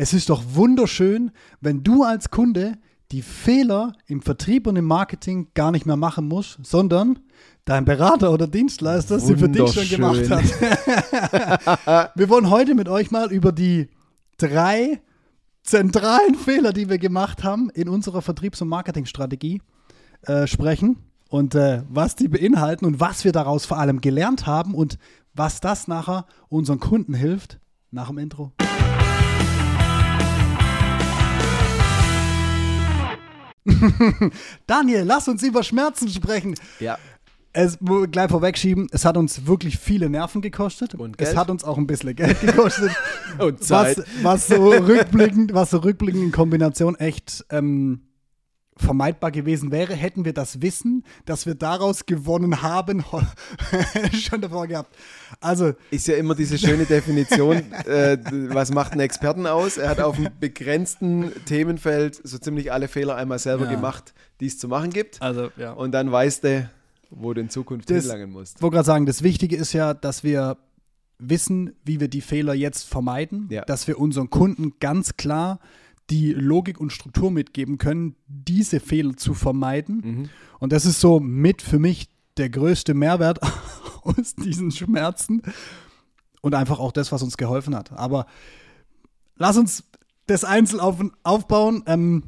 Es ist doch wunderschön, wenn du als Kunde die Fehler im Vertrieb und im Marketing gar nicht mehr machen musst, sondern dein Berater oder Dienstleister sie für dich schon gemacht hat. wir wollen heute mit euch mal über die drei zentralen Fehler, die wir gemacht haben in unserer Vertriebs- und Marketingstrategie äh, sprechen und äh, was die beinhalten und was wir daraus vor allem gelernt haben und was das nachher unseren Kunden hilft nach dem Intro. Daniel, lass uns über Schmerzen sprechen. Ja. Es gleich vorwegschieben, es hat uns wirklich viele Nerven gekostet. Und Geld. Es hat uns auch ein bisschen Geld gekostet. Und Zeit. Was, was, so rückblickend, was so rückblickend in Kombination echt ähm, vermeidbar gewesen wäre, hätten wir das Wissen, das wir daraus gewonnen haben, schon davor gehabt. Also ist ja immer diese schöne Definition, äh, was macht einen Experten aus? Er hat auf einem begrenzten Themenfeld so ziemlich alle Fehler einmal selber Ja. gemacht, die es zu machen gibt. Also, ja. Und dann weißt du, wo du in Zukunft Das- hinlangen musst. Ich wollte gerade sagen, das Wichtige ist ja, dass wir wissen, wie wir die Fehler jetzt vermeiden, Ja. dass wir unseren Kunden ganz klar die Logik und Struktur mitgeben können, diese Fehler zu vermeiden. Mhm. Und das ist so mit für mich der größte Mehrwert aus diesen Schmerzen und einfach auch das, was uns geholfen hat. Aber lass uns das einzeln auf, aufbauen. Ähm,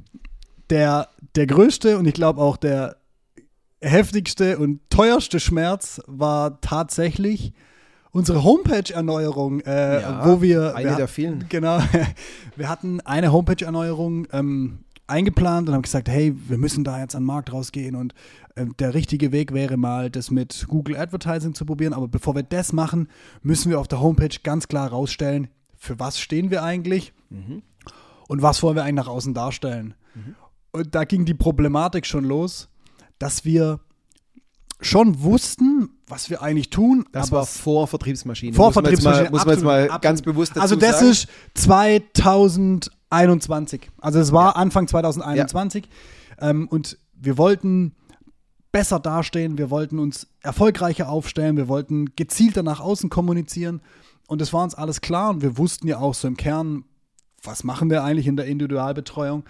der, der größte und ich glaube auch der heftigste und teuerste Schmerz war tatsächlich unsere Homepage-Erneuerung, äh, Ja, wo wir eine wir, der vielen. Genau, wir hatten eine Homepage-Erneuerung ähm, eingeplant und haben gesagt, hey, wir müssen da jetzt an den Markt rausgehen und äh, der richtige Weg wäre mal, das mit Google Advertising zu probieren. Aber bevor wir das machen, müssen wir auf der Homepage ganz klar rausstellen, für was stehen wir eigentlich und was wollen wir eigentlich nach außen darstellen. Und da ging die Problematik schon los, dass wir schon wussten, was wir eigentlich tun. Das aber war vor Vertriebsmaschine. vor muss man Vertriebsmaschine. mal, muss man jetzt mal absolut, ganz bewusst dazu Also das sagen. ist 2021. Also es war Anfang 2021. Ähm, und wir wollten besser dastehen, wir wollten uns erfolgreicher aufstellen, wir wollten gezielter nach außen kommunizieren. Und das war uns alles klar. Und wir wussten ja auch so im Kern, was machen wir eigentlich in der Individualbetreuung.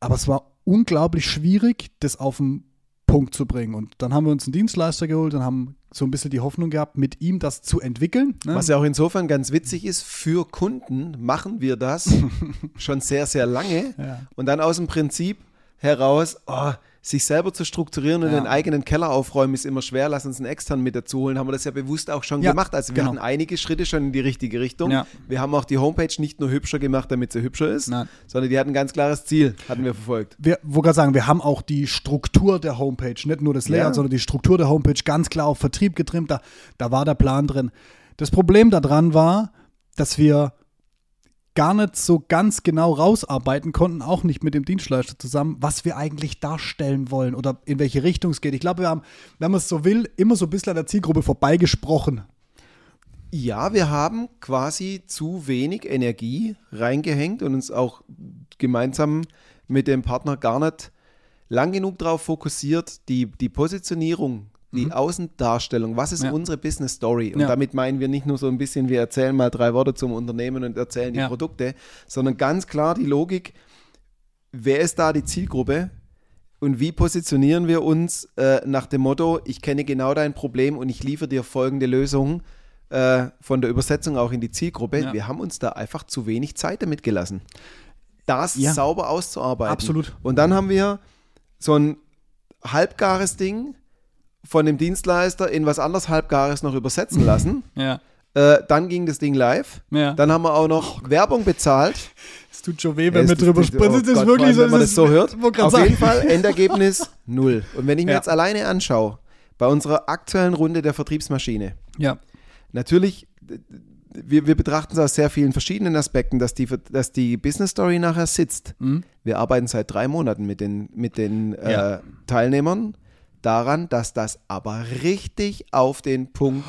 Aber es war unglaublich schwierig, das auf den Punkt zu bringen. Und dann haben wir uns einen Dienstleister geholt und haben so ein bisschen die Hoffnung gehabt, mit ihm das zu entwickeln. ne? Was ja auch insofern ganz witzig ist, für Kunden machen wir das schon sehr, sehr lange. Ja. Und dann aus dem Prinzip heraus, oh, sich selber zu strukturieren und Ja. den eigenen Keller aufräumen ist immer schwer. Lass uns einen externen mit dazu holen. Haben wir das ja bewusst auch schon Ja, gemacht. Also wir genau. hatten einige Schritte schon in die richtige Richtung. Ja. Wir haben auch die Homepage nicht nur hübscher gemacht, damit sie hübscher ist, Nein. sondern die hat ein ganz klares Ziel, hatten wir verfolgt. wir wollte gerade sagen, wir haben auch die Struktur der Homepage, nicht nur das Layout, sondern die Struktur der Homepage ganz klar auf Vertrieb getrimmt. Da, da war der Plan drin. Das Problem daran war, dass wir gar nicht so ganz genau rausarbeiten konnten, auch nicht mit dem Dienstleister zusammen, was wir eigentlich darstellen wollen oder in welche Richtung es geht. Ich glaube, wir haben, wenn man es so will, immer so ein bisschen an der Zielgruppe vorbeigesprochen. Ja, wir haben quasi zu wenig Energie reingehängt und uns auch gemeinsam mit dem Partner gar nicht lang genug darauf fokussiert, die, die Positionierung, die Außendarstellung, was ist Mhm. Ja. unsere Business Story? Und Ja. damit meinen wir nicht nur so ein bisschen, wir erzählen mal drei Worte zum Unternehmen und erzählen die Ja. Produkte, sondern ganz klar die Logik, wer ist da die Zielgruppe? Und wie positionieren wir uns äh, nach dem Motto, ich kenne genau dein Problem und ich liefere dir folgende Lösung äh, von der Übersetzung auch in die Zielgruppe. Wir haben uns da einfach zu wenig Zeit damit gelassen, das sauber auszuarbeiten. Absolut. Und dann haben wir so ein halbgares Ding von dem Dienstleister in was anderes halbgares noch übersetzen lassen. Ja. äh, dann ging das Ding live. Ja. Dann haben wir auch noch Werbung bezahlt. Es tut schon weh, wenn wir tut- drüber oh sprechen. Das ist wirklich allem, wenn man es das so hört. Auf sagen. jeden Fall Endergebnis null. Und wenn ich mir Ja. jetzt alleine anschaue, bei unserer aktuellen Runde der Vertriebsmaschine, Ja. natürlich, wir, wir betrachten es aus sehr vielen verschiedenen Aspekten, dass die, dass die Business Story nachher sitzt. Mhm. Wir arbeiten seit drei Monaten mit den, mit den Ja. äh, Teilnehmern daran, dass das aber richtig auf den Punkt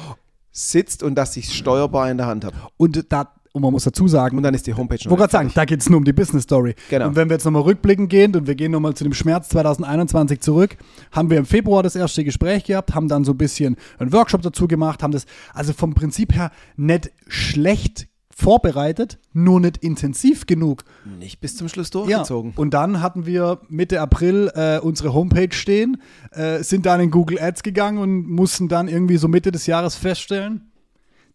sitzt und dass ich es steuerbar in der Hand habe. Und da, und man muss dazu sagen, Und dann ist die Homepage Ich wollte gerade sagen, da geht es nur um die Business Story. Genau. Und wenn wir jetzt nochmal rückblicken gehen und wir gehen nochmal zu dem Schmerz 2021 zurück, haben wir im Februar das erste Gespräch gehabt, haben dann so ein bisschen einen Workshop dazu gemacht, haben das also vom Prinzip her nicht schlecht vorbereitet, nur nicht intensiv genug. Nicht bis zum Schluss durchgezogen. Ja, und dann hatten wir Mitte April äh, unsere Homepage stehen, äh, sind dann in Google Ads gegangen und mussten dann irgendwie so Mitte des Jahres feststellen,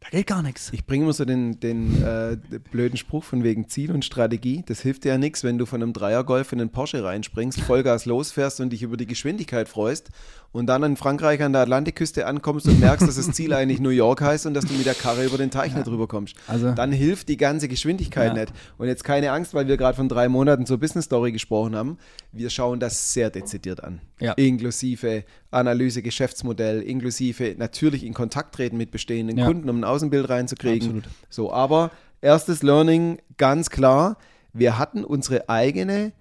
da geht gar nichts. Ich bringe immer so den, den äh, blöden Spruch von wegen Ziel und Strategie. Das hilft dir ja nichts, wenn du von einem Dreiergolf in einen Porsche reinspringst, Vollgas losfährst und dich über die Geschwindigkeit freust und dann in Frankreich an der Atlantikküste ankommst und merkst, dass das Ziel eigentlich New York heißt und dass du mit der Karre über den Teich ja. nicht drüber kommst. Also, dann hilft die ganze Geschwindigkeit ja. nicht. Und jetzt keine Angst, weil wir gerade von drei Monaten zur Business Story gesprochen haben. Wir schauen das sehr dezidiert an. Ja. Inklusive Analyse, Geschäftsmodell, inklusive natürlich in Kontakt treten mit bestehenden Kunden, um ein Außenbild reinzukriegen. Absolut. So, aber erstes Learning ganz klar, wir hatten unsere eigene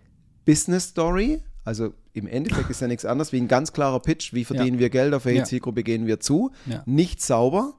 Business Story, also im Endeffekt ist ja nichts anderes wie ein ganz klarer Pitch, wie verdienen ja. wir Geld, auf welche ja. Zielgruppe gehen wir zu. Ja. Nicht sauber.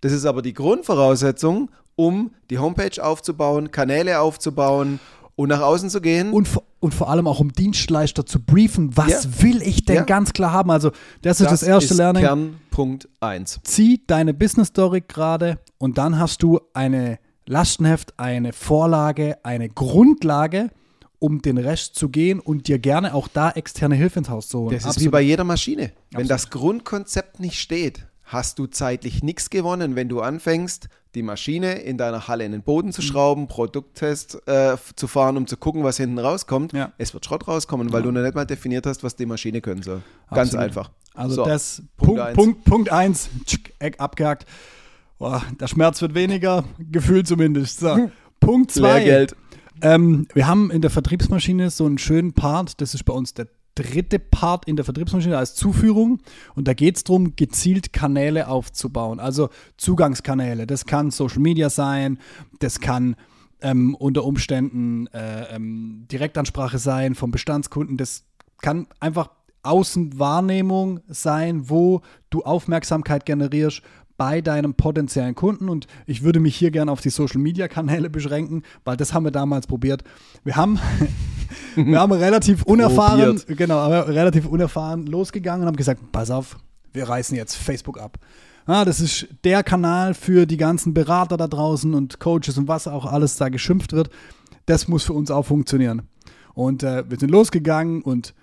Das ist aber die Grundvoraussetzung, um die Homepage aufzubauen, Kanäle aufzubauen und nach außen zu gehen. Und, und vor allem auch um Dienstleister zu briefen, was ja. will ich denn ja. ganz klar haben? Also das ist das, das erste ist Learning. Kernpunkt 1. Zieh deine Business Story gerade und dann hast du eine Lastenheft, eine Vorlage, eine Grundlage, um den Rest zu gehen und dir gerne auch da externe Hilfe ins Haus zu holen. Das ist Absolut. wie bei jeder Maschine. Wenn Absolut. das Grundkonzept nicht steht, hast du zeitlich nichts gewonnen, wenn du anfängst, die Maschine in deiner Halle in den Boden zu schrauben, mhm. Produkttest äh, zu fahren, um zu gucken, was hinten rauskommt. Ja. Es wird Schrott rauskommen, weil ja. du noch nicht mal definiert hast, was die Maschine können soll. Ganz Absolut. einfach. Also so, das Punkt 1. Punkt, Punkt eins, Eck abgehakt. Boah, der Schmerz wird weniger, Gefühl zumindest. So. Punkt 2. Lehrgeld. Ähm, wir haben in der Vertriebsmaschine so einen schönen Part, das ist bei uns der dritte Part in der Vertriebsmaschine als Zuführung. Und da geht es darum, gezielt Kanäle aufzubauen. Also Zugangskanäle. Das kann Social Media sein, das kann ähm, unter Umständen äh, ähm, Direktansprache sein vom Bestandskunden. Das kann einfach Außenwahrnehmung sein, wo du Aufmerksamkeit generierst bei deinem potenziellen Kunden. Und ich würde mich hier gerne auf die Social Media Kanäle beschränken, weil das haben wir damals probiert. Wir haben, wir haben relativ unerfahren, probiert. genau, relativ unerfahren losgegangen und haben gesagt, pass auf, wir reißen jetzt Facebook ab. Ja, das ist der Kanal für die ganzen Berater da draußen und Coaches und was auch alles da geschimpft wird. Das muss für uns auch funktionieren. Und äh, wir sind losgegangen und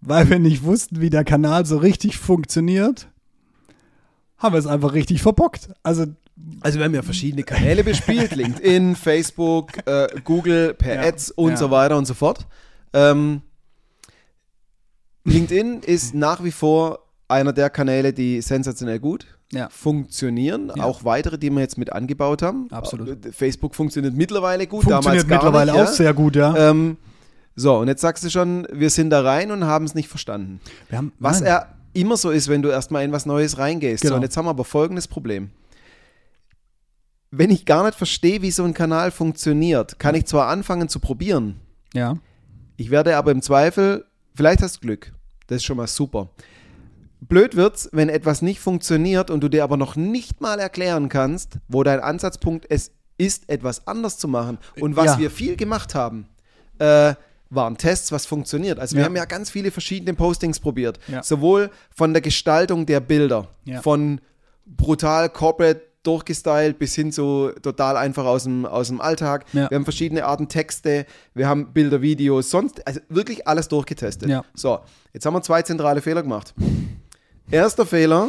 weil wir nicht wussten, wie der Kanal so richtig funktioniert, haben wir es einfach richtig verbockt. Also also wir haben ja verschiedene Kanäle bespielt, LinkedIn, Facebook, äh, Google, per ja, Ads und ja. so weiter und so fort. Ähm, LinkedIn ist nach wie vor einer der Kanäle, die sensationell gut ja. funktionieren. Auch weitere, die wir jetzt mit angebaut haben. Absolut. Äh, Facebook funktioniert mittlerweile gut, funktioniert damals mittlerweile nicht, auch sehr gut, ja. Ähm, so, und jetzt sagst du schon, wir sind da rein und haben es nicht verstanden. Haben, Was er immer so ist, wenn du erstmal in was Neues reingehst. Genau. So, und jetzt haben wir aber folgendes Problem. Wenn ich gar nicht verstehe, wie so ein Kanal funktioniert, kann ich zwar anfangen zu probieren. Ja. Ich werde aber im Zweifel, vielleicht hast du Glück. Das ist schon mal super. Blöd wird's, wenn etwas nicht funktioniert und du dir aber noch nicht mal erklären kannst, wo dein Ansatzpunkt es ist, etwas anders zu machen. Und was ja. wir viel gemacht haben, äh, waren Tests, was funktioniert. Also wir haben ja ganz viele verschiedene Postings probiert. Ja. Sowohl von der Gestaltung der Bilder, ja. von brutal corporate durchgestylt bis hin zu total einfach aus dem, aus dem Alltag. Wir haben verschiedene Arten Texte, wir haben Bilder, Videos, sonst, also wirklich alles durchgetestet. So, jetzt haben wir zwei zentrale Fehler gemacht. Erster Fehler,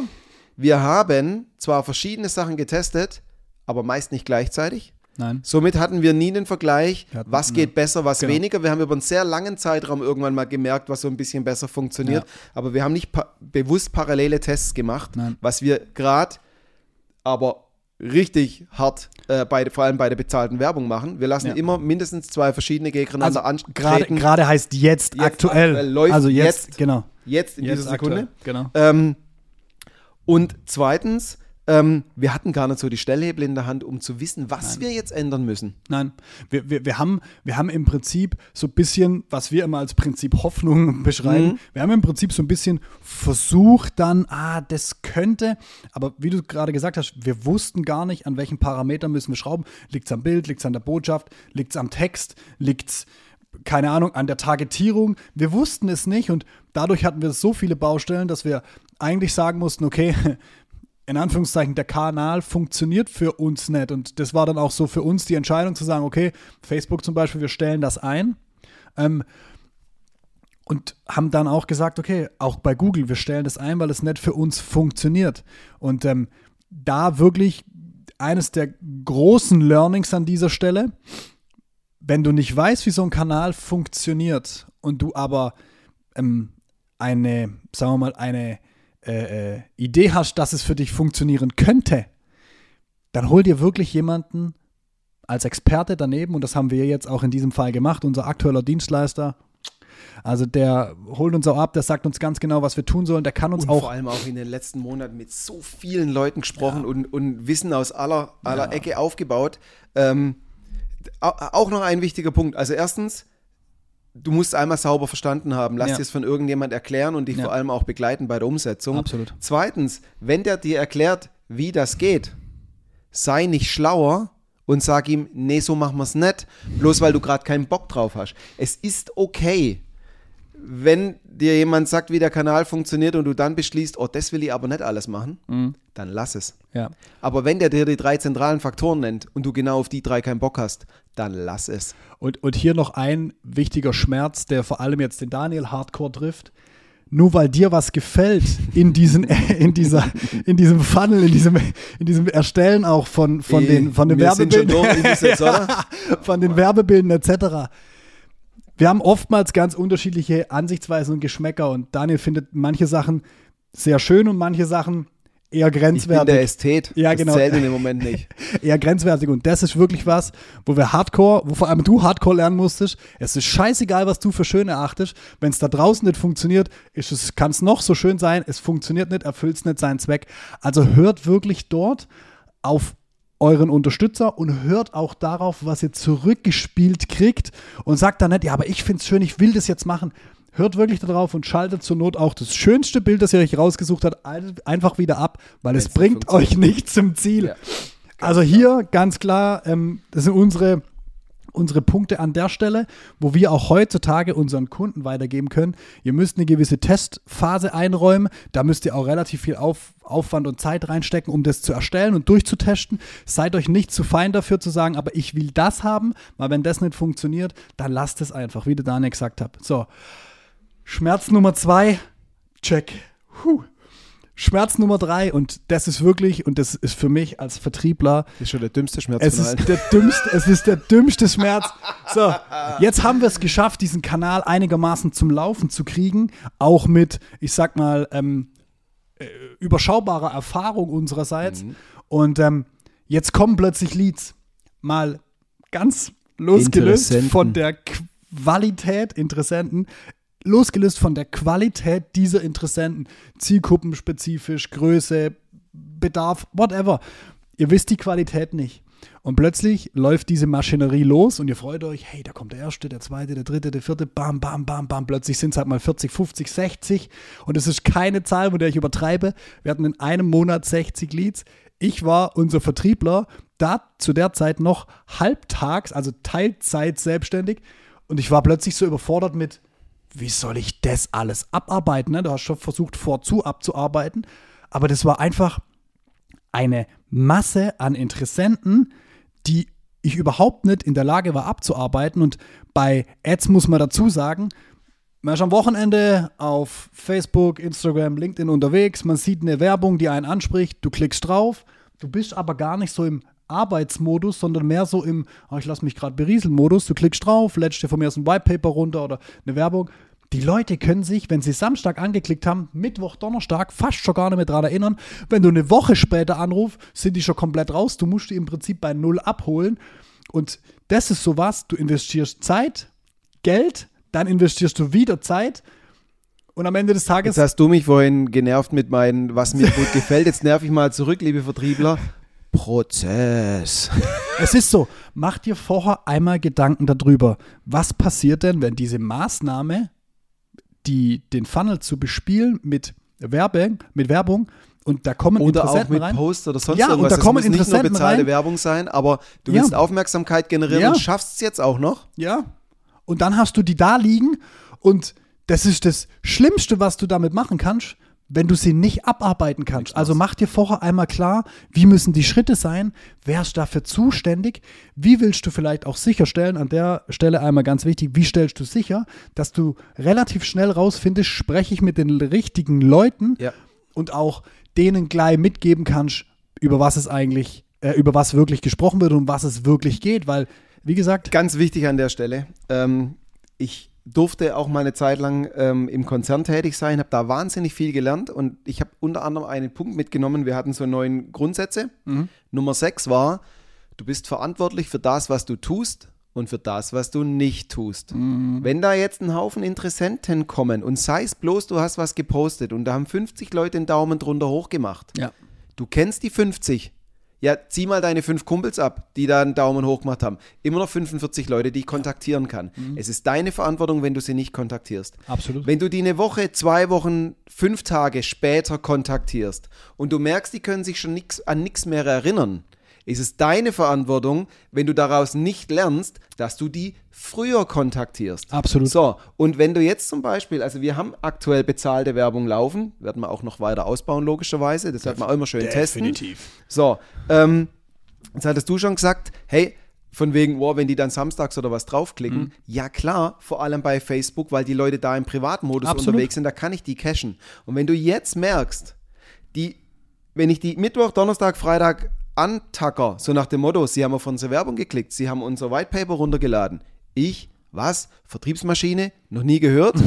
wir haben zwar verschiedene Sachen getestet, aber meist nicht gleichzeitig. Nein. Somit hatten wir nie den Vergleich, hatten, was geht ne. besser, was genau. weniger. Wir haben über einen sehr langen Zeitraum irgendwann mal gemerkt, was so ein bisschen besser funktioniert. Ja. Aber wir haben nicht pa bewusst parallele Tests gemacht, Nein. was wir gerade aber richtig hart, äh, bei, vor allem bei der bezahlten Werbung machen. Wir lassen ja. immer mindestens zwei verschiedene gegeneinander also antreten. Gerade heißt jetzt, jetzt aktuell. aktuell. also jetzt, jetzt, genau. Jetzt in jetzt dieser Sekunde. Aktuell, genau. Ähm, und zweitens, ähm, wir hatten gar nicht so die Stellhebel in der Hand, um zu wissen, was Nein. wir jetzt ändern müssen. Nein, wir, wir, wir, haben, wir haben im Prinzip so ein bisschen, was wir immer als Prinzip Hoffnung beschreiben, mhm. wir haben im Prinzip so ein bisschen versucht dann, ah, das könnte, aber wie du gerade gesagt hast, wir wussten gar nicht, an welchen Parametern müssen wir schrauben. Liegt es am Bild, liegt es an der Botschaft, liegt es am Text, liegt es keine Ahnung, an der Targetierung. Wir wussten es nicht und dadurch hatten wir so viele Baustellen, dass wir eigentlich sagen mussten, okay, in Anführungszeichen, der Kanal funktioniert für uns nicht. Und das war dann auch so für uns die Entscheidung zu sagen, okay, Facebook zum Beispiel, wir stellen das ein. Ähm, und haben dann auch gesagt, okay, auch bei Google, wir stellen das ein, weil es nicht für uns funktioniert. Und ähm, da wirklich eines der großen Learnings an dieser Stelle, wenn du nicht weißt, wie so ein Kanal funktioniert und du aber ähm, eine, sagen wir mal, eine äh, äh, Idee hast, dass es für dich funktionieren könnte, dann hol dir wirklich jemanden als Experte daneben und das haben wir jetzt auch in diesem Fall gemacht. Unser aktueller Dienstleister also der holt uns auch ab, der sagt uns ganz genau, was wir tun sollen. Der kann uns und auch. Vor allem auch in den letzten Monaten mit so vielen Leuten gesprochen ja. und, und Wissen aus aller, aller ja. Ecke aufgebaut. Ähm, auch noch ein wichtiger Punkt. Also erstens, du musst einmal sauber verstanden haben. Lass ja. dir es von irgendjemand erklären und dich ja. vor allem auch begleiten bei der Umsetzung. Absolut. Zweitens, wenn der dir erklärt, wie das geht, sei nicht schlauer und sag ihm, nee, so machen wir es nicht, bloß weil du gerade keinen Bock drauf hast. Es ist okay, wenn dir jemand sagt, wie der Kanal funktioniert und du dann beschließt, oh, das will ich aber nicht alles machen, mhm. dann lass es. Ja. Aber wenn der dir die drei zentralen Faktoren nennt und du genau auf die drei keinen Bock hast, dann lass es. Und, und hier noch ein wichtiger Schmerz, der vor allem jetzt den Daniel Hardcore trifft. Nur weil dir was gefällt in, diesen, in, dieser, in diesem Funnel, in diesem, in diesem Erstellen auch von, von den, von den Werbebildern, von den Werbebildern etc wir haben oftmals ganz unterschiedliche Ansichtsweisen und Geschmäcker und Daniel findet manche Sachen sehr schön und manche Sachen eher grenzwertig. Ich bin der Ästhet. Ja, genau. Das zählt in dem Moment nicht. eher grenzwertig. Und das ist wirklich was, wo wir Hardcore, wo vor allem du Hardcore lernen musstest. Es ist scheißegal, was du für schön erachtest. Wenn es da draußen nicht funktioniert, kann es noch so schön sein. Es funktioniert nicht, erfüllt es nicht seinen Zweck. Also hört wirklich dort auf euren Unterstützer und hört auch darauf, was ihr zurückgespielt kriegt und sagt dann nicht, ja, aber ich finde es schön, ich will das jetzt machen. Hört wirklich darauf und schaltet zur Not auch das schönste Bild, das ihr euch rausgesucht habt, einfach wieder ab, weil es bringt euch nicht zum Ziel. Ja, also hier ganz klar, ähm, das sind unsere unsere Punkte an der Stelle, wo wir auch heutzutage unseren Kunden weitergeben können. Ihr müsst eine gewisse Testphase einräumen. Da müsst ihr auch relativ viel Auf, Aufwand und Zeit reinstecken, um das zu erstellen und durchzutesten. Seid euch nicht zu fein dafür zu sagen, aber ich will das haben, weil wenn das nicht funktioniert, dann lasst es einfach, wie der Daniel gesagt hat. So, Schmerz Nummer zwei, check. Puh. Schmerz Nummer drei, und das ist wirklich, und das ist für mich als Vertriebler. Das ist schon der dümmste Schmerz es ist der dümmste, Es ist der dümmste Schmerz. So, jetzt haben wir es geschafft, diesen Kanal einigermaßen zum Laufen zu kriegen. Auch mit, ich sag mal, ähm, äh, überschaubarer Erfahrung unsererseits. Mhm. Und ähm, jetzt kommen plötzlich Leads. Mal ganz losgelöst von der Qualität Interessenten losgelöst von der Qualität dieser Interessenten, zielgruppenspezifisch, Größe, Bedarf, whatever. Ihr wisst die Qualität nicht. Und plötzlich läuft diese Maschinerie los und ihr freut euch, hey, da kommt der erste, der zweite, der dritte, der vierte, bam, bam, bam, bam. Plötzlich sind es halt mal 40, 50, 60 und es ist keine Zahl, mit der ich übertreibe. Wir hatten in einem Monat 60 Leads. Ich war unser Vertriebler, da zu der Zeit noch halbtags, also Teilzeit selbstständig und ich war plötzlich so überfordert mit, wie soll ich das alles abarbeiten? Ne? Du hast schon versucht, vorzu abzuarbeiten, aber das war einfach eine Masse an Interessenten, die ich überhaupt nicht in der Lage war abzuarbeiten. Und bei Ads muss man dazu sagen, man ist am Wochenende auf Facebook, Instagram, LinkedIn unterwegs, man sieht eine Werbung, die einen anspricht, du klickst drauf, du bist aber gar nicht so im Arbeitsmodus, sondern mehr so im, oh, ich lasse mich gerade berieseln Modus. Du klickst drauf, lädst dir von mir aus ein Whitepaper runter oder eine Werbung. Die Leute können sich, wenn sie Samstag angeklickt haben, Mittwoch, Donnerstag fast schon gar nicht mehr daran erinnern. Wenn du eine Woche später anrufst, sind die schon komplett raus. Du musst die im Prinzip bei Null abholen. Und das ist sowas, du investierst Zeit, Geld, dann investierst du wieder Zeit. Und am Ende des Tages. Jetzt hast du mich vorhin genervt mit meinen, was mir gut gefällt. Jetzt nerv ich mal zurück, liebe Vertriebler. Prozess. Es ist so, mach dir vorher einmal Gedanken darüber, was passiert denn, wenn diese Maßnahme, die, den Funnel zu bespielen mit Werbung, mit Werbung und da kommen oder Interessenten auch mit rein. Post oder sonst ja, irgendwas. Und da kommen es muss nicht nur bezahlte rein. Werbung sein, aber du willst ja. Aufmerksamkeit generieren ja. und schaffst es jetzt auch noch. Ja. Und dann hast du die da liegen und das ist das Schlimmste, was du damit machen kannst, wenn du sie nicht abarbeiten kannst. Also mach dir vorher einmal klar, wie müssen die Schritte sein, wer ist dafür zuständig, wie willst du vielleicht auch sicherstellen, an der Stelle einmal ganz wichtig, wie stellst du sicher, dass du relativ schnell rausfindest, spreche ich mit den richtigen Leuten Ja. und auch denen gleich mitgeben kannst, über was es eigentlich, äh, über was wirklich gesprochen wird und um was es wirklich geht, weil, wie gesagt, Ganz wichtig an der Stelle. Ähm, ich durfte auch mal eine Zeit lang ähm, im Konzern tätig sein, habe da wahnsinnig viel gelernt und ich habe unter anderem einen Punkt mitgenommen. Wir hatten so neun Grundsätze. Nummer sechs war, du bist verantwortlich für das, was du tust und für das, was du nicht tust. Wenn da jetzt ein Haufen Interessenten kommen und sei es bloß, du hast was gepostet und da haben 50 Leute den Daumen drunter hoch gemacht. ja, Du kennst die 50. Ja, zieh mal deine fünf Kumpels ab, die da einen Daumen hoch gemacht haben. Immer noch 45 Leute, die ich kontaktieren kann. Es ist deine Verantwortung, wenn du sie nicht kontaktierst. absolut. Wenn du die eine Woche, zwei Wochen, fünf Tage später kontaktierst und du merkst, die können sich schon nix, an nichts mehr erinnern, ist es deine Verantwortung, wenn du daraus nicht lernst, dass du die früher kontaktierst. Absolut. So, und wenn du jetzt zum Beispiel, also wir haben aktuell bezahlte Werbung laufen, werden wir auch noch weiter ausbauen, logischerweise, das wird man auch immer schön testen. So, ähm, jetzt hattest du schon gesagt, hey, von wegen, wow, wenn die dann samstags oder was draufklicken, Mhm. ja klar, vor allem bei Facebook, weil die Leute da im Privatmodus Absolut. unterwegs sind, da kann ich die cachen. Und wenn du jetzt merkst, die, wenn ich die Mittwoch, Donnerstag, Freitag antacker, so nach dem Motto, sie haben auf unsere Werbung geklickt, sie haben unser White Paper runtergeladen. Ich, was? Vertriebsmaschine? Noch nie gehört?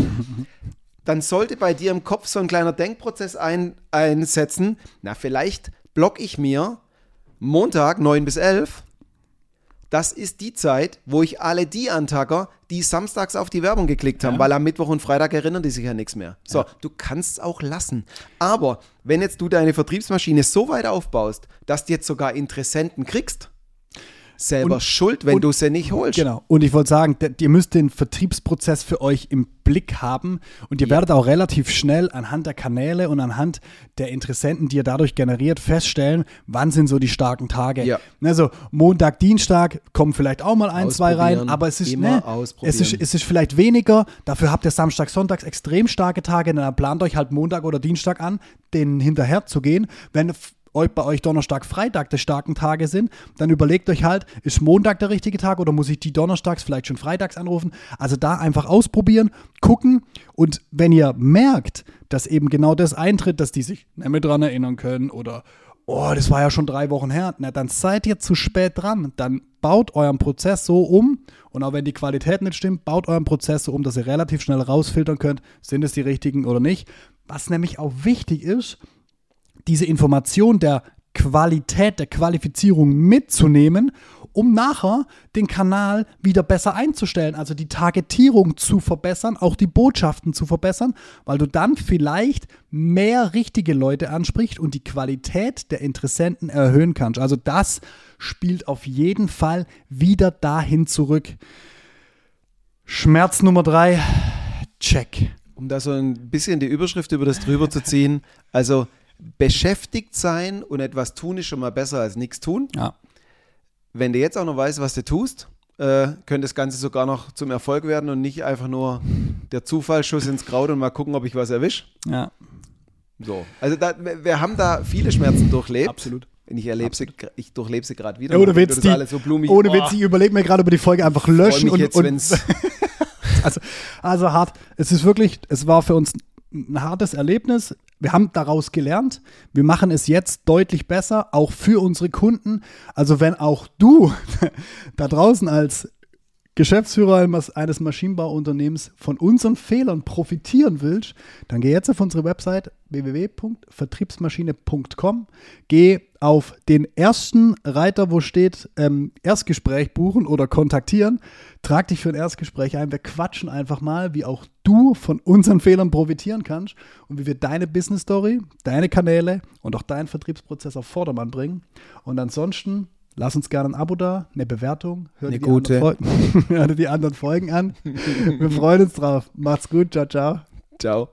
dann sollte bei dir im Kopf so ein kleiner Denkprozess ein, einsetzen. Na, vielleicht block ich mir Montag 9 bis 11. Das ist die Zeit, wo ich alle die antacker, die samstags auf die Werbung geklickt haben, Ja. weil am Mittwoch und Freitag erinnern die sich ja nichts mehr. So, du kannst es auch lassen. Aber wenn jetzt du deine Vertriebsmaschine so weit aufbaust, dass du jetzt sogar Interessenten kriegst, selber Und- schuld, wenn du sie nicht holst. Genau. Und ich wollte sagen, ihr müsst den Vertriebsprozess für euch im Blick haben und ihr werdet auch relativ schnell anhand der Kanäle und anhand der Interessenten, die ihr dadurch generiert, feststellen, wann sind so die starken Tage. Ja. Also Montag, Dienstag kommen vielleicht auch mal ein, zwei rein, aber es ist, ne, es ist, es ist vielleicht weniger. Dafür habt ihr Samstag, Sonntags extrem starke Tage, dann plant euch halt Montag oder Dienstag an, denen hinterher zu gehen. Wenn bei euch Donnerstag, Freitag die starken Tage sind, dann überlegt euch halt, ist Montag der richtige Tag oder muss ich die Donnerstags vielleicht schon freitags anrufen? Also da einfach ausprobieren, gucken und wenn ihr merkt, dass eben genau das eintritt, dass die sich nicht mehr dran erinnern können oder oh, das war ja schon drei Wochen her, na dann seid ihr zu spät dran. Dann baut euren Prozess so um und auch wenn die Qualität nicht stimmt, baut euren Prozess so um, dass ihr relativ schnell rausfiltern könnt, sind es die richtigen oder nicht. Was nämlich auch wichtig ist, diese Information der Qualität, der Qualifizierung mitzunehmen, um nachher den Kanal wieder besser einzustellen, also die Targetierung zu verbessern, auch die Botschaften zu verbessern, weil du dann vielleicht mehr richtige Leute ansprichst und die Qualität der Interessenten erhöhen kannst. Also das spielt auf jeden Fall wieder dahin zurück. Schmerz Nummer drei, check. um da so ein bisschen die Überschrift über das drüber zu ziehen. Also beschäftigt sein und etwas tun ist schon mal besser als nichts tun. Ja. Wenn du jetzt auch noch weißt, was du tust, äh, könnte das Ganze sogar noch zum Erfolg werden und nicht einfach nur der Zufallsschuss ins Kraut und mal gucken, ob ich was erwische. Ja, So. Also da, wir haben da viele Schmerzen durchlebt. absolut. Ich erlebe sie, ich durchlebe sie gerade wieder. Ohne Witz, die, so blumig. ohne Oh, Witz, ich überlege mir gerade über die Folge einfach löschen und, jetzt, und also, also hart. Es ist wirklich, es war für uns ein hartes Erlebnis. Wir haben daraus gelernt. Wir machen es jetzt deutlich besser, auch für unsere Kunden. Also wenn auch du da draußen als Geschäftsführer eines- Maschinenbauunternehmens von unseren Fehlern profitieren willst, dann geh jetzt auf unsere Website www.vertriebsmaschine.com. Geh auf den ersten Reiter, wo steht ähm, Erstgespräch buchen oder kontaktieren. Trag dich für ein Erstgespräch ein. Wir quatschen einfach mal, wie auch du von unseren Fehlern profitieren kannst und wie wir deine Business Story, deine Kanäle und auch deinen Vertriebsprozess auf Vordermann bringen. Und ansonsten Lass uns gerne ein Abo da, eine Bewertung. Hör Eine die gute. anderen Fol- Hör dir die anderen Folgen an. Wir freuen uns drauf. Macht's gut. Ciao, ciao. Ciao.